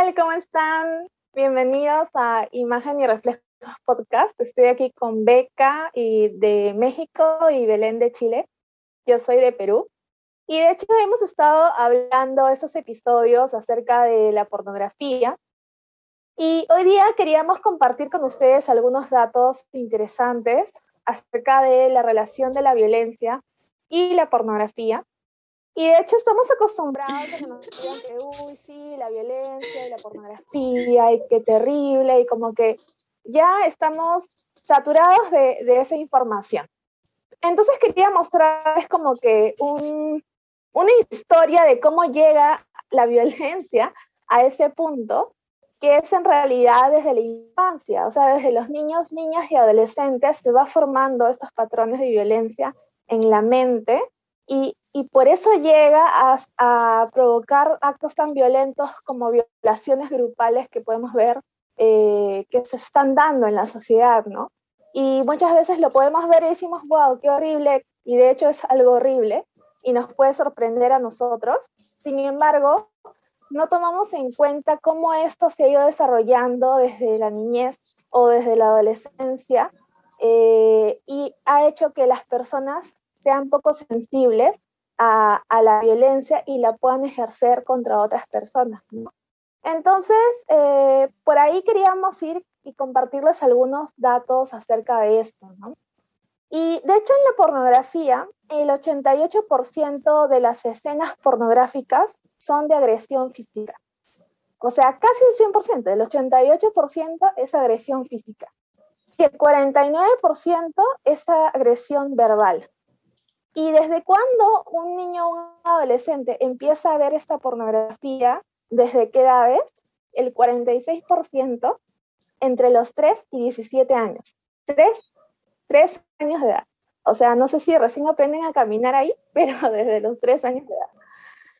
Hola, ¿qué tal? ¿Cómo están? Bienvenidos a Imagen y Reflejos Podcast. Estoy aquí con Beca y de México y Belén de Chile. Yo soy de Perú. Y de hecho hemos estado hablando estos episodios acerca de la pornografía. Y hoy día queríamos compartir con ustedes algunos datos interesantes acerca de la relación de la violencia y la pornografía. Y de hecho estamos acostumbrados a que nos digan que, uy, sí, la violencia y la pornografía, y qué terrible, y como que ya estamos saturados de, de esa información. Entonces quería mostrarles como que un, una historia de cómo llega la violencia a ese punto, que es en realidad desde la infancia, o sea, desde los niños, niñas y adolescentes se va formando estos patrones de violencia en la mente y, y por eso llega a, provocar actos tan violentos como violaciones grupales que podemos ver eh, que se están dando en la sociedad, ¿no? Y muchas veces lo podemos ver y decimos, wow, qué horrible, y de hecho es algo horrible y nos puede sorprender a nosotros. Sin embargo, no tomamos en cuenta cómo esto se ha ido desarrollando desde la niñez o desde la adolescencia eh, y ha hecho que las personas sean poco sensibles a, la violencia y la puedan ejercer contra otras personas. Entonces, eh, por ahí queríamos ir y compartirles algunos datos acerca de esto. Y de hecho en la pornografía, el 88% de las escenas pornográficas son de agresión física. O sea, casi el 100%, el 88% es agresión física. Y el 49% es agresión verbal. ¿Y desde cuándo un niño o un adolescente empieza a ver esta pornografía? ¿Desde qué edad es? El 46% entre los 3 y 17 años. 3, 3 años de edad. O sea, no sé si recién aprenden a caminar ahí, pero desde los 3 años de edad.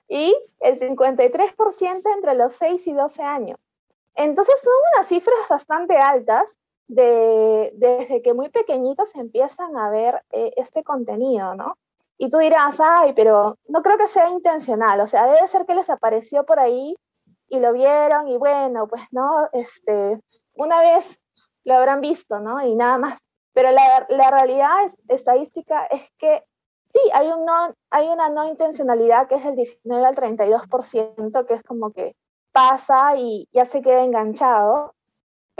Y el 53% entre los 6 y 12 años. Entonces son unas cifras bastante altas de, desde que muy pequeñitos empiezan a ver eh, este contenido, ¿no? Y tú dirás, ay, pero no creo que sea intencional, o sea, debe ser que les apareció por ahí y lo vieron y bueno, pues no, este, una vez lo habrán visto, ¿no? Y nada más. Pero la, la realidad es, estadística es que sí, hay, un no, hay una no intencionalidad que es el 19 al 32%, que es como que pasa y ya se queda enganchado,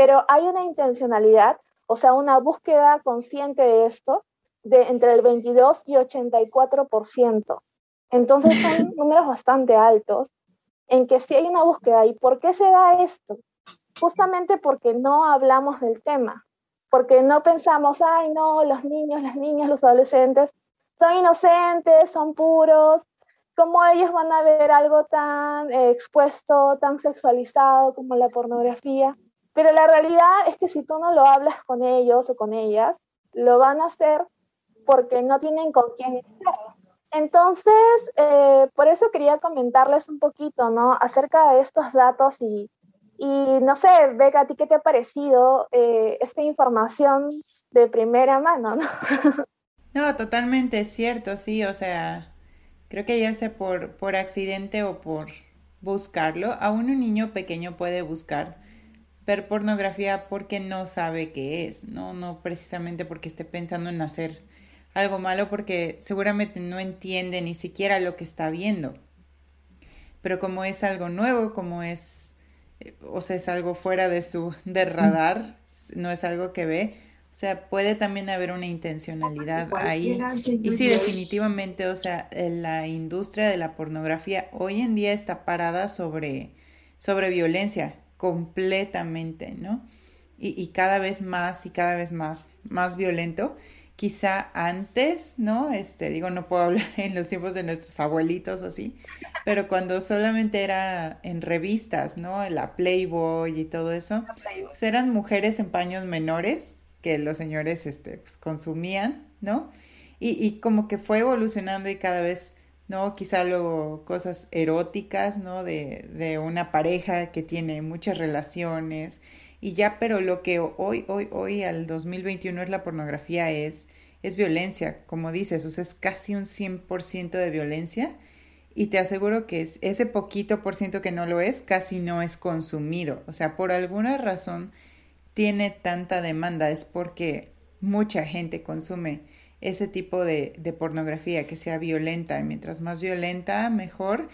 pero hay una intencionalidad, o sea, una búsqueda consciente de esto, de entre el 22 y 84%. Entonces son números bastante altos en que sí hay una búsqueda. ¿Y por qué se da esto? Justamente porque no hablamos del tema, porque no pensamos, ay, no, los niños, las niñas, los adolescentes son inocentes, son puros, ¿cómo ellos van a ver algo tan eh, expuesto, tan sexualizado como la pornografía? Pero la realidad es que si tú no lo hablas con ellos o con ellas, lo van a hacer porque no tienen con quién estar. Entonces, eh, por eso quería comentarles un poquito, ¿no? Acerca de estos datos y, y no sé, Beca, ¿a ti qué te ha parecido eh, esta información de primera mano, no? No, totalmente cierto, sí, o sea, creo que ya sea por, por accidente o por buscarlo, aún un niño pequeño puede buscar ver pornografía porque no sabe qué es, no, no precisamente porque esté pensando en hacer algo malo porque seguramente no entiende ni siquiera lo que está viendo. Pero como es algo nuevo, como es, eh, o sea, es algo fuera de su de radar, no es algo que ve, o sea, puede también haber una intencionalidad ahí. Y sí, definitivamente, o sea, la industria de la pornografía hoy en día está parada sobre, sobre violencia, completamente, ¿no? Y, y cada vez más y cada vez más, más violento quizá antes, ¿no? Este, digo, no puedo hablar en los tiempos de nuestros abuelitos o así, pero cuando solamente era en revistas, ¿no? La Playboy y todo eso, pues eran mujeres en paños menores que los señores, este, pues consumían, ¿no? Y, y como que fue evolucionando y cada vez, ¿no? Quizá luego cosas eróticas, ¿no? De, de una pareja que tiene muchas relaciones y ya, pero lo que hoy, hoy, hoy al 2021 es la pornografía es, es violencia, como dices, o sea, es casi un 100% de violencia. y te aseguro que ese poquito por ciento que no lo es, casi no es consumido. O sea, por alguna razón tiene tanta demanda, es porque mucha gente consume ese tipo de, de pornografía que sea violenta. Y mientras más violenta, mejor.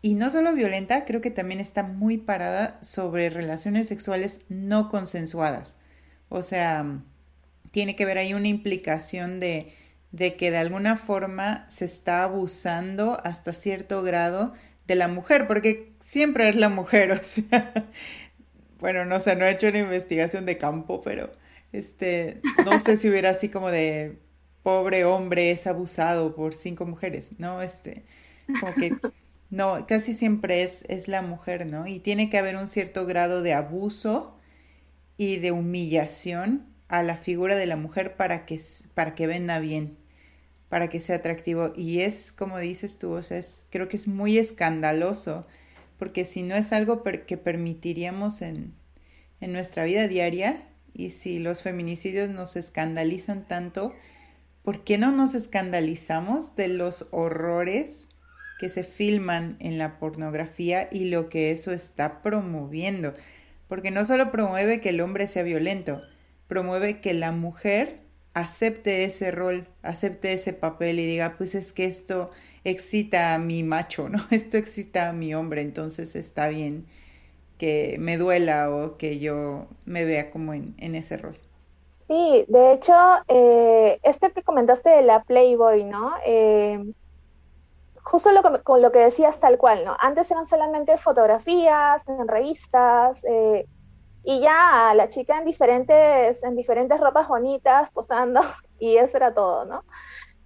Y no solo violenta, creo que también está muy parada sobre relaciones sexuales no consensuadas. O sea, tiene que ver ahí una implicación de, de que de alguna forma se está abusando hasta cierto grado de la mujer, porque siempre es la mujer, o sea, bueno, no sé, no he hecho una investigación de campo, pero este, no sé si hubiera así como de pobre hombre es abusado por cinco mujeres, ¿no? Este, como que no, casi siempre es, es la mujer, ¿no? Y tiene que haber un cierto grado de abuso y de humillación a la figura de la mujer para que, para que venda bien, para que sea atractivo. Y es, como dices tú, o sea, es, creo que es muy escandaloso, porque si no es algo que permitiríamos en, en nuestra vida diaria, y si los feminicidios nos escandalizan tanto, ¿por qué no nos escandalizamos de los horrores que se filman en la pornografía y lo que eso está promoviendo? Porque no solo promueve que el hombre sea violento, promueve que la mujer acepte ese rol, acepte ese papel y diga, pues es que esto excita a mi macho, ¿no? Esto excita a mi hombre, entonces está bien que me duela o que yo me vea como en, ese rol. Sí, de hecho, eh, este que comentaste de la Playboy, ¿no? Eh, justo lo que, con lo que decías tal cual, ¿no? Antes eran solamente fotografías en revistas, eh, y ya la chica en diferentes, en diferentes ropas bonitas, posando, y eso era todo, ¿no?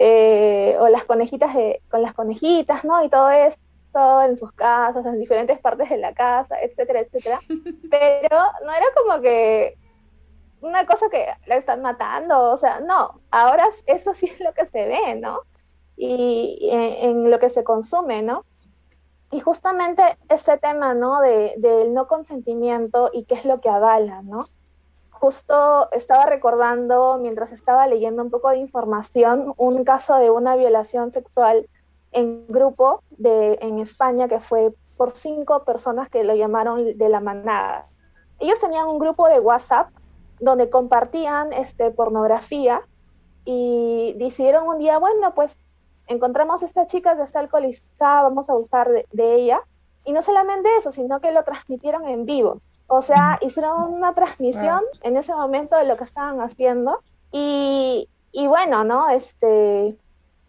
Eh, o las conejitas de, con las conejitas, ¿no? Y todo esto en sus casas, en diferentes partes de la casa, etcétera, etcétera. Pero no era como que una cosa que la están matando, o sea, no, ahora eso sí es lo que se ve, ¿no? Y en lo que se consume, ¿no? Y justamente este tema, ¿no? De, del no consentimiento y qué es lo que avala, ¿no? Justo estaba recordando, mientras estaba leyendo un poco de información, un caso de una violación sexual en grupo de, en España que fue por cinco personas que lo llamaron de la manada. Ellos tenían un grupo de WhatsApp donde compartían este, pornografía y decidieron un día, bueno, pues encontramos a esta chica, ya está alcoholizada, vamos a abusar de, ella. Y no solamente eso, sino que lo transmitieron en vivo. O sea, hicieron una transmisión en ese momento de lo que estaban haciendo. Y, y bueno, ¿no? Este,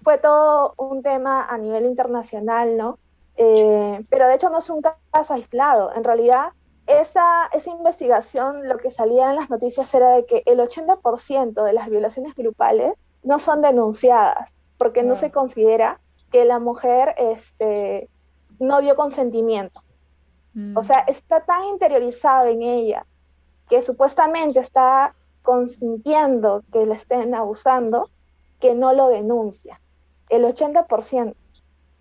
fue todo un tema a nivel internacional, ¿no? Eh, pero de hecho no es un caso aislado. En realidad, esa, esa investigación, lo que salía en las noticias era de que el 80% de las violaciones grupales no son denunciadas porque no se considera que la mujer este, no dio consentimiento. O mm. sea, está tan interiorizado en ella que supuestamente está consintiendo que le estén abusando que no lo denuncia, el 80%.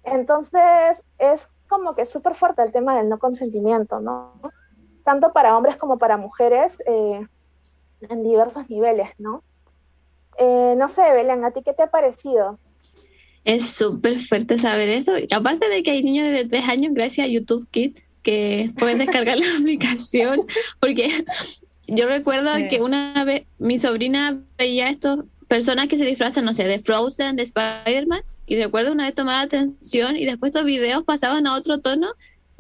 Entonces, es como que súper fuerte el tema del no consentimiento, ¿no? Tanto para hombres como para mujeres eh, en diversos niveles, ¿no? Eh, no sé, Belén, ¿a ti qué te ha parecido? Es súper fuerte saber eso. aparte de que hay niños de tres años, gracias a YouTube Kids, que pueden descargar la aplicación, porque yo recuerdo que una vez mi sobrina veía estos personas que se disfrazan, no sé, de Frozen, de Spider-Man, y recuerdo una vez tomar atención y después estos videos pasaban a otro tono,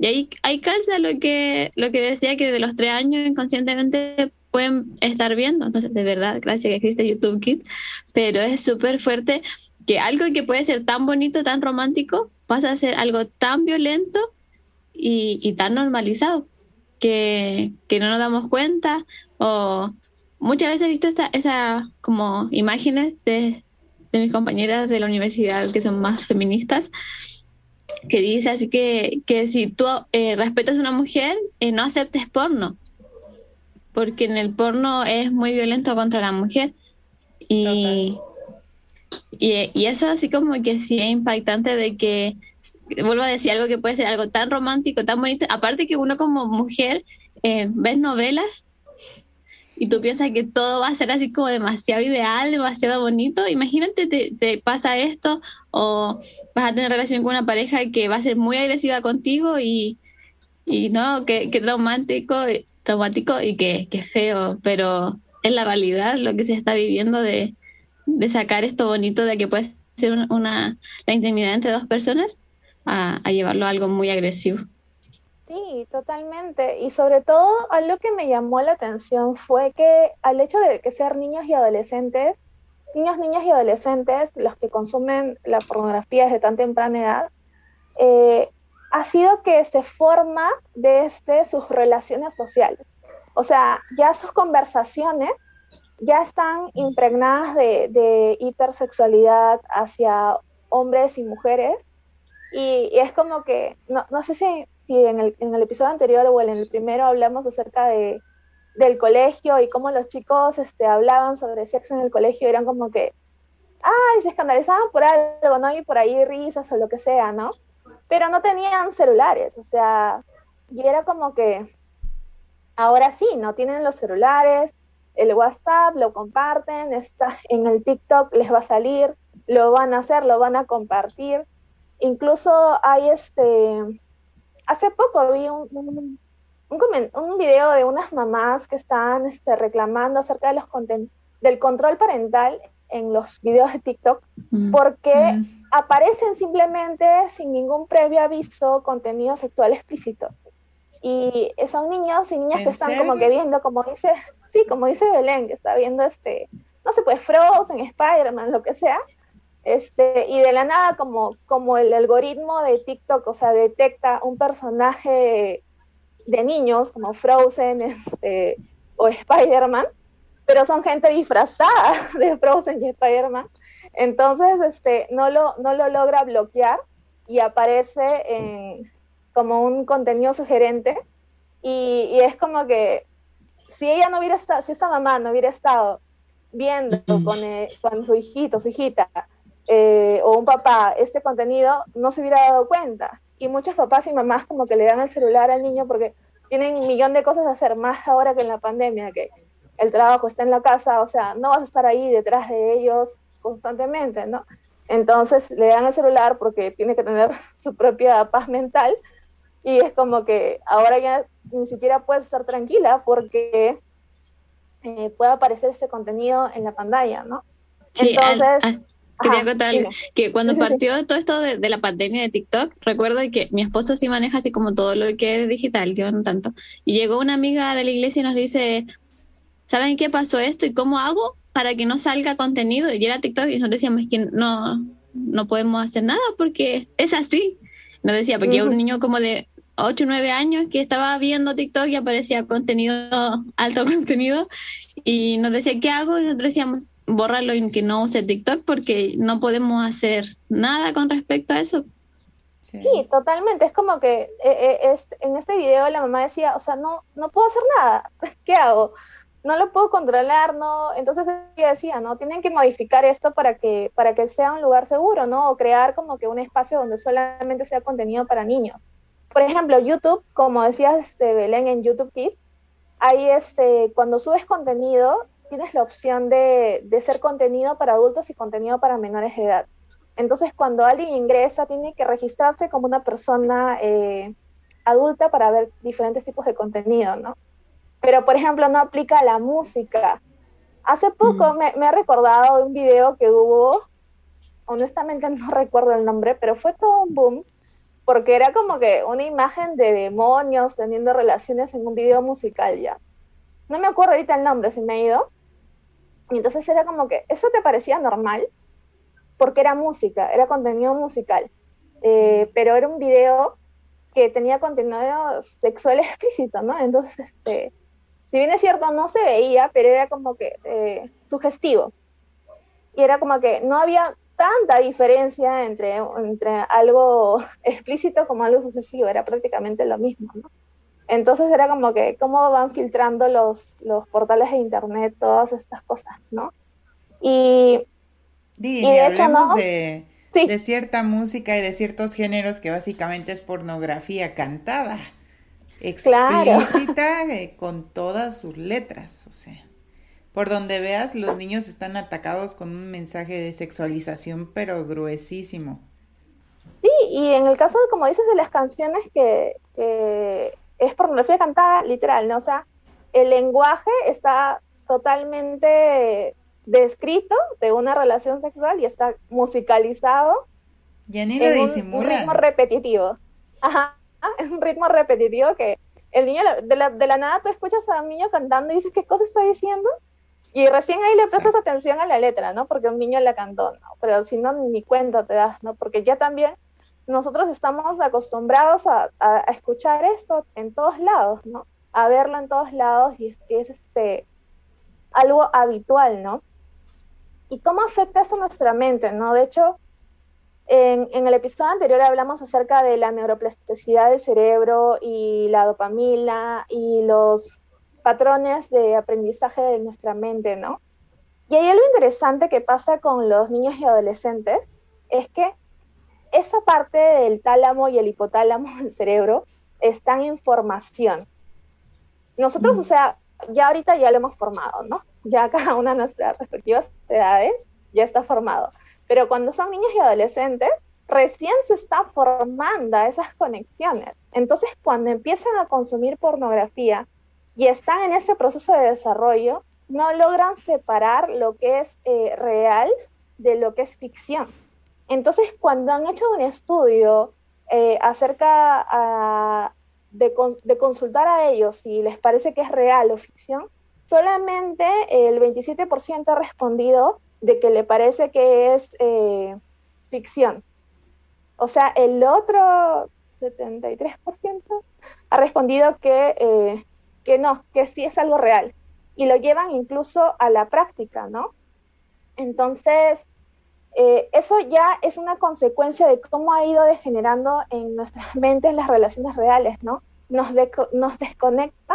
y ahí, ahí calza lo que, lo que decía que de los tres años inconscientemente pueden estar viendo. Entonces, de verdad, gracias que existe YouTube Kids, pero es súper fuerte que algo que puede ser tan bonito, tan romántico, pasa a ser algo tan violento y, tan normalizado que, no nos damos cuenta. O muchas veces he visto esta, esa como imágenes de, mis compañeras de la universidad que son más feministas, que dice así que, que si tú eh, respetas a una mujer, eh, no aceptes porno, porque en el porno es muy violento contra la mujer. Y, y, eso así como que sí es impactante de que, vuelvo a decir algo que puede ser algo tan romántico, tan bonito, aparte que uno como mujer eh, ves novelas y tú piensas que todo va a ser así como demasiado ideal, demasiado bonito. Imagínate, te, pasa esto o vas a tener relación con una pareja que va a ser muy agresiva contigo y, no, que, traumático, traumático y que, que, feo, pero es la realidad lo que se está viviendo de, sacar esto bonito de que puede ser una, la intimidad entre dos personas a llevarlo a algo muy agresivo. Sí, totalmente. Y sobre todo, algo que me llamó la atención fue que al hecho de que ser niños y adolescentes, niños, niñas y adolescentes, los que consumen la pornografía desde tan temprana edad, eh, ha sido que se forma desde sus relaciones sociales. O sea, ya sus conversaciones ya están impregnadas de, de hipersexualidad hacia hombres y mujeres. Y, y es como que, no, no sé si si en el, en el episodio anterior o en el primero hablamos acerca de, del colegio y cómo los chicos este, hablaban sobre sexo en el colegio, eran como que, ay, se escandalizaban por algo, ¿no? Y por ahí risas o lo que sea, ¿no? Pero no tenían celulares, o sea, y era como que, ahora sí, ¿no? Tienen los celulares, el WhatsApp, lo comparten, está en el TikTok les va a salir, lo van a hacer, lo van a compartir. Incluso hay este hace poco vi un, un, un, video de unas mamás que están este, reclamando acerca de los del control parental en los videos de TikTok, mm. porque mm. aparecen simplemente sin ningún previo aviso contenido sexual explícito. Y son niños y niñas que están como que viendo, como dice, sí, como dice Belén, que está viendo este, no sé, pues Frozen, Spider-Man, lo que sea, este, y de la nada, como, como el algoritmo de TikTok, o sea, detecta un personaje de niños, como Frozen este, o Spider-Man, pero son gente disfrazada de Frozen y Spider-Man. Entonces, este, no, lo, no lo logra bloquear y aparece en, como un contenido sugerente. Y, y, es como que si ella no hubiera estado, si esta mamá no hubiera estado viendo con, con su hijito, su hijita, eh, o un papá este contenido, no se hubiera dado cuenta. Y muchos papás y mamás como que le dan el celular al niño porque tienen un millón de cosas a hacer, más ahora que en la pandemia, que el trabajo está en la casa, o sea, no vas a estar ahí detrás de ellos constantemente, ¿no? Entonces le dan el celular porque tiene que tener su propia paz mental y es como que ahora ya ni siquiera puedes estar tranquila porque eh, puede aparecer ese contenido en la pantalla, ¿no? Entonces, Quería contar que cuando partió todo esto de, la pandemia de TikTok, recuerdo que mi esposo sí maneja así como todo lo que es digital, yo no tanto. Y llegó una amiga de la iglesia y nos dice, ¿saben qué pasó esto y cómo hago para que no salga contenido? Y era TikTok y nosotros decíamos que no, no podemos hacer nada porque es así. Nos decía, porque un niño como de 8 o 9 años que estaba viendo TikTok y aparecía contenido, alto contenido, y nos decía, ¿qué hago? Y nosotros decíamos, bórralo y que no use TikTok porque no podemos hacer nada con respecto a eso. Sí, totalmente. Es como que eh, eh, es, en este video la mamá decía, o sea, no, no puedo hacer nada. ¿Qué hago? No lo puedo controlar, ¿no? Entonces ella decía, ¿no? Tienen que modificar esto para que, para que sea un lugar seguro, ¿no? O crear como que un espacio donde solamente sea contenido para niños. Por ejemplo, YouTube, como decías este, Belén en YouTube Kids, ahí este, cuando subes contenido, tienes la opción de, de ser contenido para adultos y contenido para menores de edad. Entonces, cuando alguien ingresa, tiene que registrarse como una persona eh, adulta para ver diferentes tipos de contenido, ¿no? Pero, por ejemplo, no aplica a la música. Hace poco me, me, he recordado de un video que hubo, honestamente no recuerdo el nombre, pero fue todo un boom, porque era como que una imagen de demonios teniendo relaciones en un video musical ya. No me acuerdo ahorita el nombre, se me ha ido, y entonces era como que, ¿eso te parecía normal? Porque era música, era contenido musical. Eh, pero era un video que tenía contenido sexual explícito, ¿no? Entonces, este, si bien es cierto, no se veía, pero era como que eh, sugestivo. Y era como que no había tanta diferencia entre, entre algo explícito como algo sugestivo, era prácticamente lo mismo, ¿no? Entonces era como que cómo van filtrando los, los portales de internet todas estas cosas, ¿no? Y, de hecho, ¿no? De, de, cierta música y de ciertos géneros que básicamente es pornografía cantada. explícita eh, con todas sus letras, o sea. Por donde veas, los niños están atacados con un mensaje de sexualización, pero gruesísimo. Sí, y en el caso, como dices, de las canciones que, que es pornografía cantada, literal, ¿no? O sea, el lenguaje está totalmente descrito de una relación sexual y está musicalizado. Ya ni lo disimula. Un, ritmo repetitivo. Ajá, es un ritmo repetitivo que el niño, de la, de la nada tú escuchas a un niño cantando y dices, ¿qué cosa está diciendo? Y recién ahí le prestas atención a la letra, ¿no? Porque un niño la cantó, ¿no? Pero si no, ni cuenta te das, ¿no? Porque ya también nosotros estamos acostumbrados a, a, escuchar esto en todos lados, ¿no? A verlo en todos lados y es, es este, algo habitual, ¿no? ¿Y cómo afecta eso nuestra mente, no? De hecho, en, en, el episodio anterior hablamos acerca de la neuroplasticidad del cerebro y la dopamina y los patrones de aprendizaje de nuestra mente, ¿no? Y hay algo interesante que pasa con los niños y adolescentes, es que esa parte del tálamo y el hipotálamo del cerebro están en formación. Nosotros, o sea, ya ahorita ya lo hemos formado, ¿no? Ya cada una de nuestras respectivas edades ya está formado. Pero cuando son niños y adolescentes, recién se está formando esas conexiones. Entonces, cuando empiezan a consumir pornografía y están en ese proceso de desarrollo, no logran separar lo que es eh, real de lo que es ficción. Entonces, cuando han hecho un estudio eh, acerca de, de, consultar a ellos si les parece que es real o ficción, solamente el 27% ha respondido de que le parece que es eh, ficción. O sea, el otro 73% ha respondido que eh, que no, que sí es algo real. Y lo llevan incluso a la práctica, ¿no? Entonces, eh, eso ya es una consecuencia de cómo ha ido degenerando en nuestras mentes las relaciones reales, ¿no? Nos, desconecta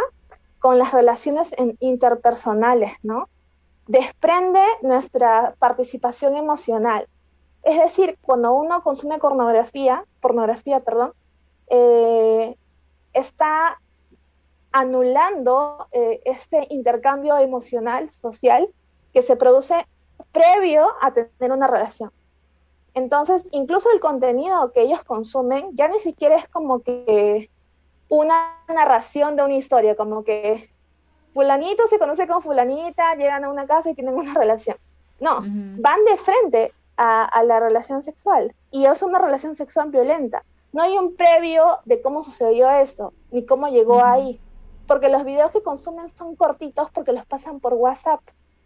con las relaciones interpersonales, ¿no? Desprende nuestra participación emocional. Es decir, cuando uno consume pornografía, pornografía, perdón, eh, está anulando eh, este intercambio emocional, social, que se produce previo a tener una relación. Entonces, incluso el contenido que ellos consumen ya ni siquiera es como que una narración de una historia, como que fulanito se conoce con fulanita, llegan a una casa y tienen una relación. No, van de frente a, a, la relación sexual y es una relación sexual violenta. No hay un previo de cómo sucedió eso, ni cómo llegó ahí porque los videos que consumen son cortitos porque los pasan por WhatsApp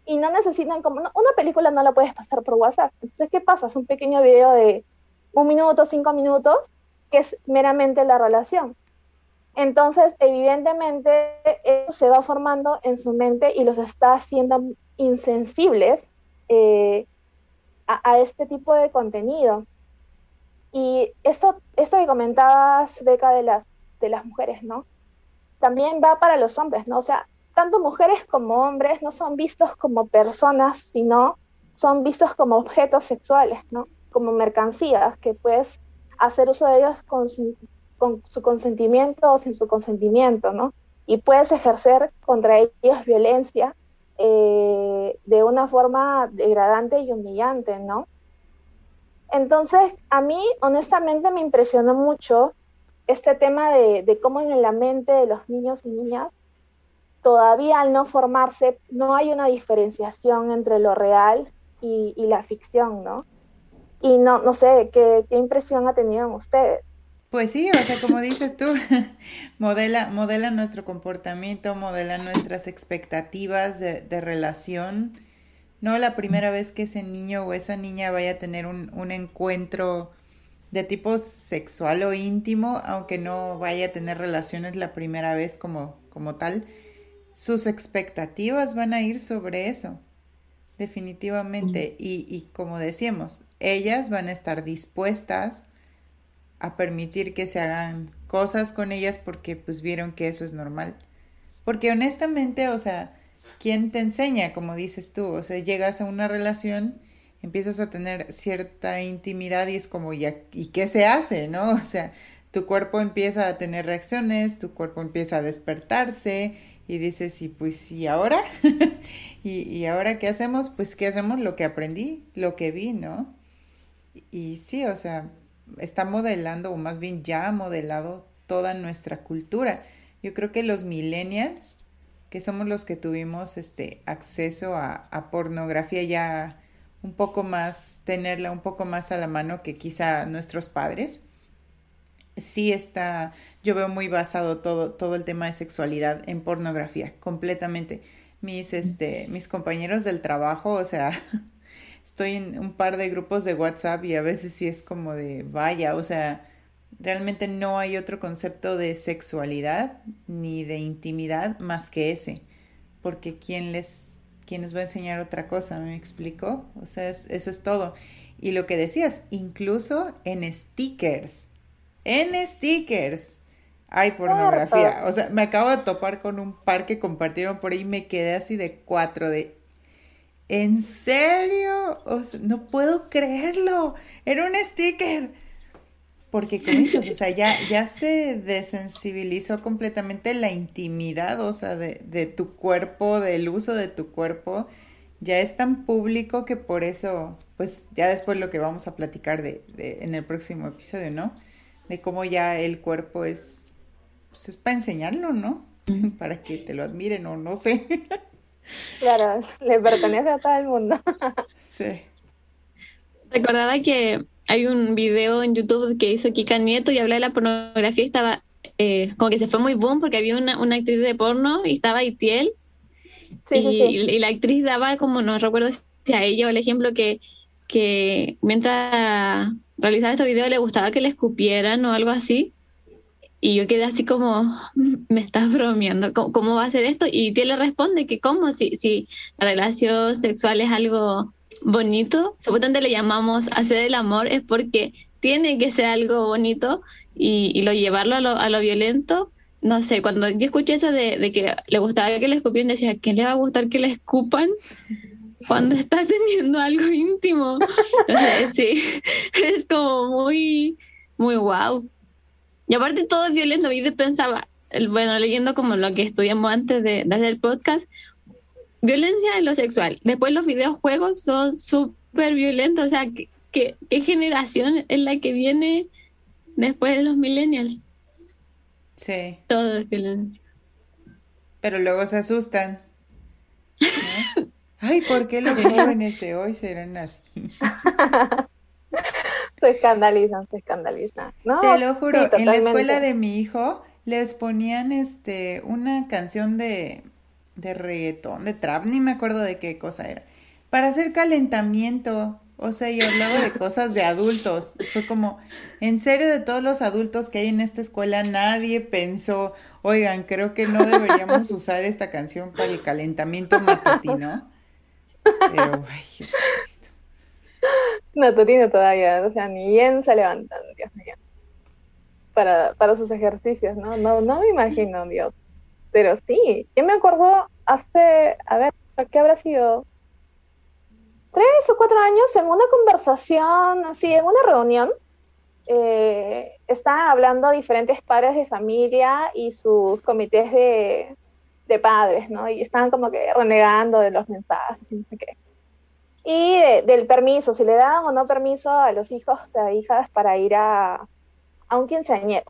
y no necesitan como una película no la puedes pasar por WhatsApp. Entonces, ¿qué pasa? Es un pequeño video de un minuto, cinco minutos, que es meramente la relación. Entonces, evidentemente, eso se va formando en su mente y los está haciendo insensibles eh, a, este tipo de contenido. Y eso, esto que comentabas, Beca, de las, de las mujeres, ¿no? también va para los hombres, ¿no? O sea, tanto mujeres como hombres no son vistos como personas, sino son vistos como objetos sexuales, ¿no? Como mercancías que puedes hacer uso de ellos con su, con su consentimiento o sin su consentimiento, ¿no? Y puedes ejercer contra ellos violencia eh, de una forma degradante y humillante, ¿no? Entonces, a mí honestamente me impresionó mucho este tema de, cómo en la mente de los niños y niñas, todavía al no formarse, no hay una diferenciación entre lo real y, la ficción, ¿no? Y no, no sé, ¿qué, ¿qué, impresión ha tenido en ustedes? Pues sí, o sea, como dices tú, modela, modela nuestro comportamiento, modela nuestras expectativas de, de, relación. No la primera vez que ese niño o esa niña vaya a tener un, un encuentro de tipo sexual o íntimo, aunque no vaya a tener relaciones la primera vez como, como tal, sus expectativas van a ir sobre eso, definitivamente. Y, y como decíamos, ellas van a estar dispuestas a permitir que se hagan cosas con ellas porque pues vieron que eso es normal. Porque honestamente, o sea, ¿quién te enseña, como dices tú? O sea, llegas a una relación empiezas a tener cierta intimidad y es como, ¿y, ¿y qué se hace? ¿No? O sea, tu cuerpo empieza a tener reacciones, tu cuerpo empieza a despertarse y dices, y pues, ¿y ahora? ¿Y, ¿Y, ahora qué hacemos? Pues, ¿qué hacemos? Lo que aprendí, lo que vi, ¿no? Y, sí, o sea, está modelando, o más bien ya ha modelado toda nuestra cultura. Yo creo que los millennials, que somos los que tuvimos este acceso a, a pornografía ya un poco más, tenerla un poco más a la mano que quizá nuestros padres, sí está, yo veo muy basado todo, todo el tema de sexualidad en pornografía, completamente. Mis, este, mis compañeros del trabajo, o sea, estoy en un par de grupos de WhatsApp y a veces sí es como de, vaya, o sea, realmente no hay otro concepto de sexualidad ni de intimidad más que ese, porque ¿quién les, quién les va a enseñar otra cosa? ¿Me explico? O sea, eso es todo. Y lo que decías, incluso en stickers, en stickers hay pornografía. O sea, me acabo de topar con un par que compartieron por ahí y me quedé así de cuatro de... ¿En serio? O sea, no puedo creerlo. Era un sticker. Porque como dices, o sea, ya, ya se desensibilizó completamente la intimidad, o sea, de, de tu cuerpo, del uso de tu cuerpo. Ya es tan público que por eso, pues ya después lo que vamos a platicar de, de en el próximo episodio, ¿no? de cómo ya el cuerpo es, pues es para enseñarlo, ¿no? para que te lo admiren o no sé. claro, le pertenece a todo el mundo. sí. Recordaba que hay un video en YouTube que hizo Kika Nieto y habla de la pornografía y estaba eh, como que se fue muy boom porque había una, una actriz de porno y estaba Itiel. Sí, y, y, la actriz daba como, no recuerdo si a ella o el ejemplo que, que mientras realizaba ese video le gustaba que le escupieran o algo así. Y yo quedé así como, me estás bromeando, ¿cómo, va a ser esto? Y él le responde que cómo, si, si la relación sexual es algo bonito, supuestamente le llamamos hacer el amor, es porque tiene que ser algo bonito y, lo llevarlo a lo, a lo, violento. No sé, cuando yo escuché eso de, que le gustaba que le escupieran, decía, ¿qué le va a gustar que le escupan? cuando estás teniendo algo íntimo. Entonces, sí, es como muy, muy wow. Y aparte todo es violento. Yo pensaba, bueno, leyendo como lo que estudiamos antes de, hacer el podcast, violencia en lo sexual. Después los videojuegos son súper violentos. O sea, ¿qué, ¿qué, generación es la que viene después de los millennials? Sí. Todo es violencia. Pero luego se asustan. Ay, ¿por qué los jóvenes de hoy serán así? se escandalizan, se escandalizan. No, Te lo juro, en la escuela de mi hijo les ponían este una canción de, de reggaetón, de trap, ni me acuerdo de qué cosa era, para hacer calentamiento. O sea, y hablaba de cosas de adultos. Fue como, en serio, de todos los adultos que hay en esta escuela, nadie pensó, oigan, creo que no deberíamos usar esta canción para el calentamiento matutino. Pero, ay, Jesucristo. No, Totino todavía, o sea, ni bien se levantan, Dios mío. Para, para sus ejercicios, ¿no? No, no me imagino, Dios. Pero sí, yo me acuerdo hace, a ver, ¿qué habrá sido? Tres o cuatro años en una conversación, así, en una reunión, eh, estaban hablando diferentes padres de familia y sus comités de, de padres, ¿no? Y estaban como que renegando de los mensajes no sé qué. Y del permiso, si le daban o no permiso a los hijos de hijas para ir a, a un quinceañero.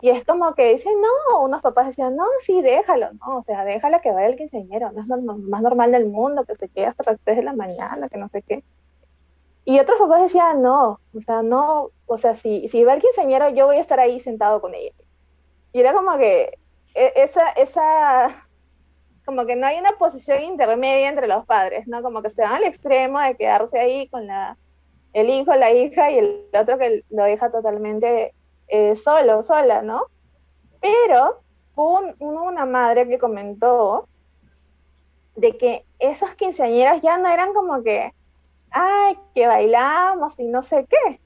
Y es como que dicen, no, unos papás decían, no, sí, déjalo, ¿no? O sea, déjalo que vaya el quinceañero, no es lo más normal del mundo, que se quede hasta las 3 de la mañana, que no sé qué. Y otros papás decían, no, o sea, no, o sea, si, si va el quinceañero, yo voy a estar ahí sentado con ella. Y era como que, e, esa, esa, como que no hay una posición intermedia entre los padres, ¿no? Como que se van al extremo de quedarse ahí con la, el hijo, la hija y el otro que lo deja totalmente eh, solo, sola, ¿no? Pero hubo una madre que comentó de que esas quinceañeras ya no eran como que, ay, que bailamos y no sé qué,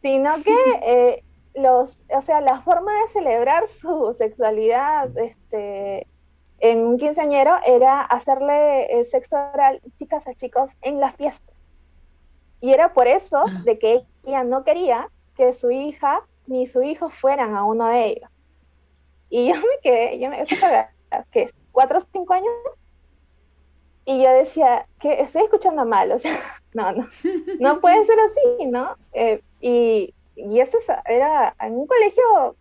sino que eh, los, o sea, la forma de celebrar su sexualidad este, en un quinceañero era hacerle el sexo oral chicas a chicos en la fiesta. Y era por eso ah. de que ella no quería que su hija ni su hijo fueran a uno de ellos. Y yo me quedé, yo me, ¿qué? ¿Cuatro o cinco años? Y yo decía, que estoy escuchando mal, o sea, no, no, no puede ser así, ¿no? Eh, y, y, eso era en un colegio,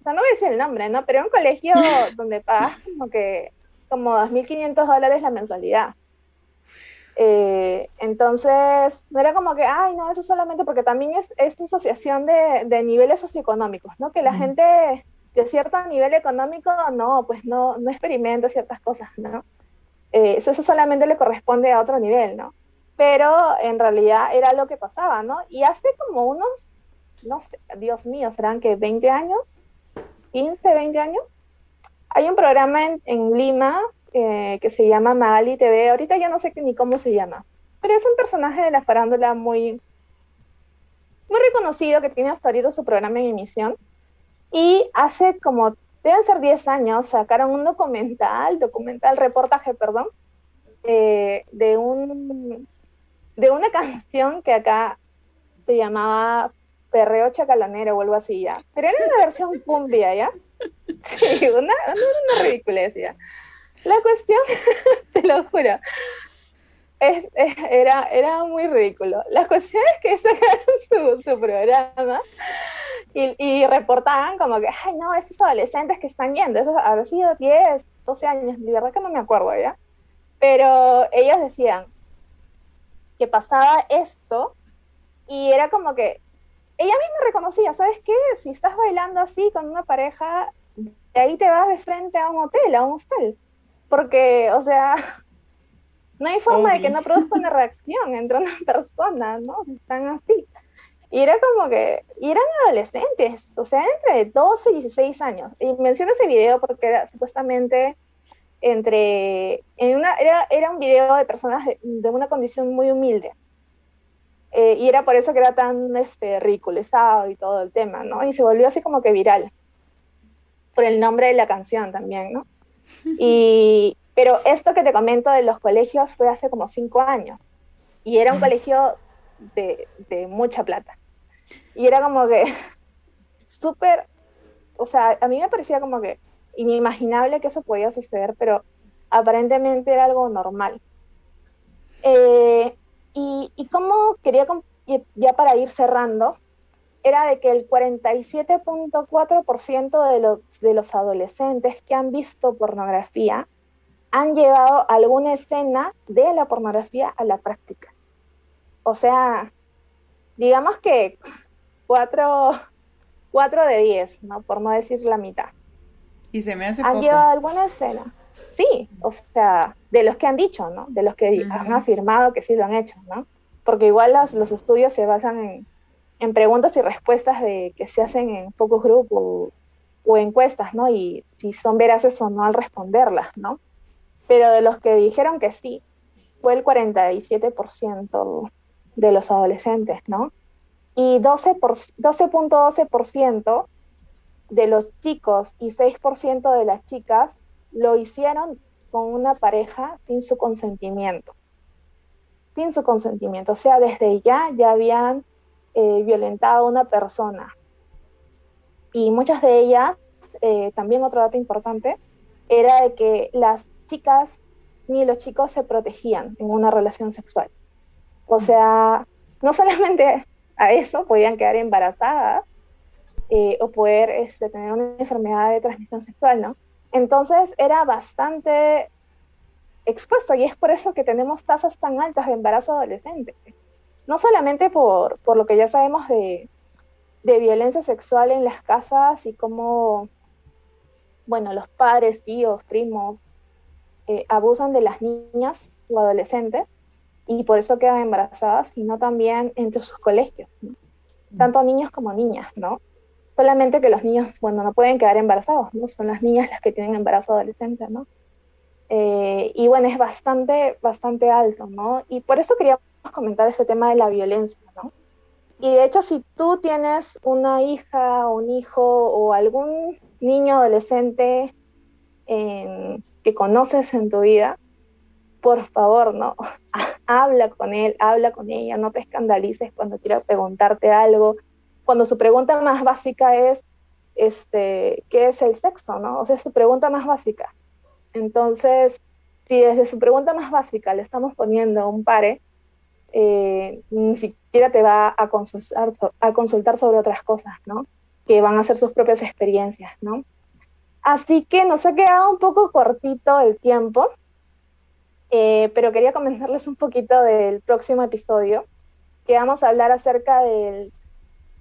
o sea, no voy a decir el nombre, ¿no? Pero un colegio donde pagas como que, como 2.500 dólares la mensualidad. Eh, entonces, no era como que, ay, no, eso solamente porque también es, es asociación de, de, niveles socioeconómicos, ¿no? Que la gente de cierto nivel económico no, pues no, no experimenta ciertas cosas, ¿no? Eh, eso, eso, solamente le corresponde a otro nivel, ¿no? Pero en realidad era lo que pasaba, ¿no? Y hace como unos, no sé, Dios mío, serán que 20 años, 15, 20 años, hay un programa en, en Lima eh, que se llama Magali TV. Ahorita ya no sé ni cómo se llama, pero es un personaje de la farándula muy, muy reconocido que tiene hasta ahorita su programa en emisión. Y hace como, deben ser 10 años, sacaron un documental, documental, reportaje, perdón, eh, de, un, de una canción que acá se llamaba Perreo Chacalanero o algo así, ¿ya? Pero era una versión cumbia, ¿ya? Sí, una, una, una ridiculez, ¿ya? La cuestión, te lo juro, es, era, era muy ridículo. La cuestión es que sacaron su, su programa y, y, reportaban como que, ay, no, esos adolescentes que están yendo, esos habrán sido 10, 12 años, de verdad que no me acuerdo ya. Pero ellos decían que pasaba esto y era como que ella misma reconocía, ¿sabes qué? Si estás bailando así con una pareja, de ahí te vas de frente a un hotel, a un hostel porque, o sea, no hay forma de que no produzca una reacción entre una persona, ¿no? Están así. Y era como que, y eran adolescentes, o sea, entre 12 y 16 años. Y menciono ese video porque era supuestamente entre, en una, era, era un video de personas de, una condición muy humilde. Eh, y era por eso que era tan este, ridiculizado y todo el tema, ¿no? Y se volvió así como que viral. Por el nombre de la canción también, ¿no? Y, pero esto que te comento de los colegios fue hace como cinco años. Y era un colegio de, de mucha plata. Y era como que súper, o sea, a mí me parecía como que inimaginable que eso podía suceder, pero aparentemente era algo normal. Eh, y, y como quería, ya para ir cerrando, era de que el 47.4% de los, de los adolescentes que han visto pornografía han llevado alguna escena de la pornografía a la práctica. O sea, digamos que 4, de 10, ¿no? Por no decir la mitad. Y se me hace ¿Han llevado alguna escena? Sí, o sea, de los que han dicho, ¿no? De los que han afirmado que sí lo han hecho, ¿no? Porque igual los estudios se basan en, en preguntas y respuestas de, que se hacen en focus group o, encuestas, ¿no? Y si son veraces o no al responderlas, ¿no? Pero de los que dijeron que sí, fue el 47% de los adolescentes, ¿no? Y 12.12% de los chicos y 6% de las chicas lo hicieron con una pareja sin su consentimiento. Sin su consentimiento. O sea, desde ya ya habían eh, violentado a una persona. Y muchas de ellas, eh, también otro dato importante, era de que las chicas ni los chicos se protegían en una relación sexual. O sea, no solamente a eso podían quedar embarazadas eh, o poder este, tener una enfermedad de transmisión sexual, ¿no? Entonces era bastante expuesto y es por eso que tenemos tasas tan altas de embarazo adolescente. No solamente por, por lo que ya sabemos de, de, violencia sexual en las casas y cómo, bueno, los padres, tíos, primos, eh, abusan de las niñas o adolescentes y por eso quedan embarazadas, sino también entre sus colegios, tanto niños como niñas, ¿no? Solamente que los niños, bueno, no pueden quedar embarazados, ¿no? Son las niñas las que tienen embarazo adolescente, ¿no? Eh, y bueno, es bastante, bastante alto, ¿no? Y por eso quería comentar ese tema de la violencia, ¿no? Y de hecho, si tú tienes una hija o un hijo o algún niño adolescente que conoces en tu vida, por favor, ¿no? habla con él, habla con ella, no te escandalices cuando quiera preguntarte algo, cuando su pregunta más básica es, este, ¿qué es el sexo? ¿no? O sea, es su pregunta más básica. Entonces, si desde su pregunta más básica le estamos poniendo un pare, eh, ni siquiera te va a consultar, a consultar sobre otras cosas, ¿no? Que van a ser sus propias experiencias, ¿no? Así que nos ha quedado un poco cortito el tiempo, eh, pero quería comentarles un poquito del próximo episodio, que vamos a hablar acerca del,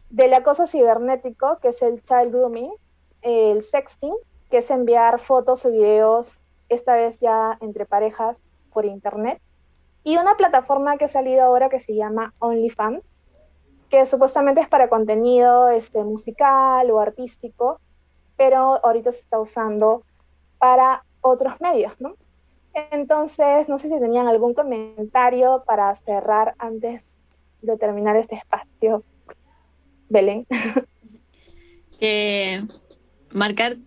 del acoso cibernético, que es el child grooming, el sexting, que es enviar fotos o videos, esta vez ya entre parejas por internet, y una plataforma que ha salido ahora que se llama OnlyFans, que supuestamente es para contenido este, musical o artístico, pero ahorita se está usando para otros medios, ¿no? Entonces, no sé si tenían algún comentario para cerrar antes de terminar este espacio. Belén. Que marcar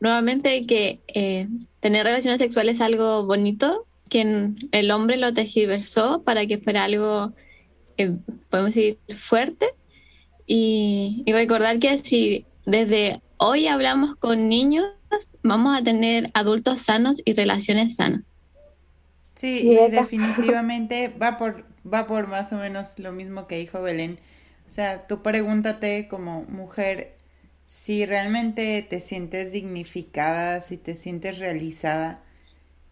nuevamente que eh, tener relaciones sexuales es algo bonito, que el hombre lo tergiversó para que fuera algo, eh, podemos decir, fuerte. Y, y recordar que si desde hoy hablamos con niños, vamos a tener adultos sanos y relaciones sanas. Sí, y definitivamente va por, va por más o menos lo mismo que dijo Belén. O sea, tú pregúntate como mujer si realmente te sientes dignificada, si te sientes realizada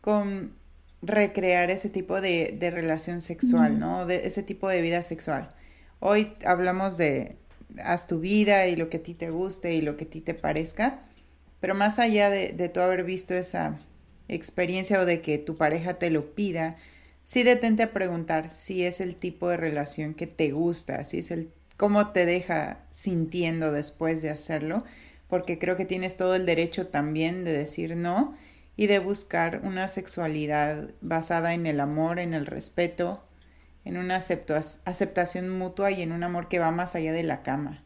con recrear ese tipo de, de relación sexual, ¿no? De ese tipo de vida sexual. Hoy hablamos de haz tu vida y lo que a ti te guste y lo que a ti te parezca, pero más allá de, de tú haber visto esa experiencia o de que tu pareja te lo pida, sí detente a preguntar si es el tipo de relación que te gusta, si es el cómo te deja sintiendo después de hacerlo, porque creo que tienes todo el derecho también de decir no y de buscar una sexualidad basada en el amor, en el respeto, en una aceptación mutua y en un amor que va más allá de la cama.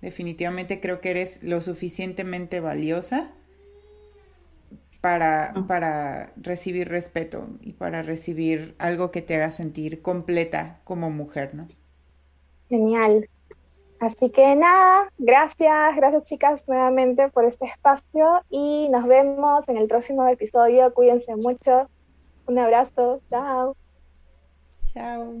Definitivamente creo que eres lo suficientemente valiosa para, para recibir respeto y para recibir algo que te haga sentir completa como mujer, ¿no? Genial. Así que nada, gracias, gracias chicas nuevamente por este espacio y nos vemos en el próximo episodio. Cuídense mucho. Un abrazo. Chao. Chao.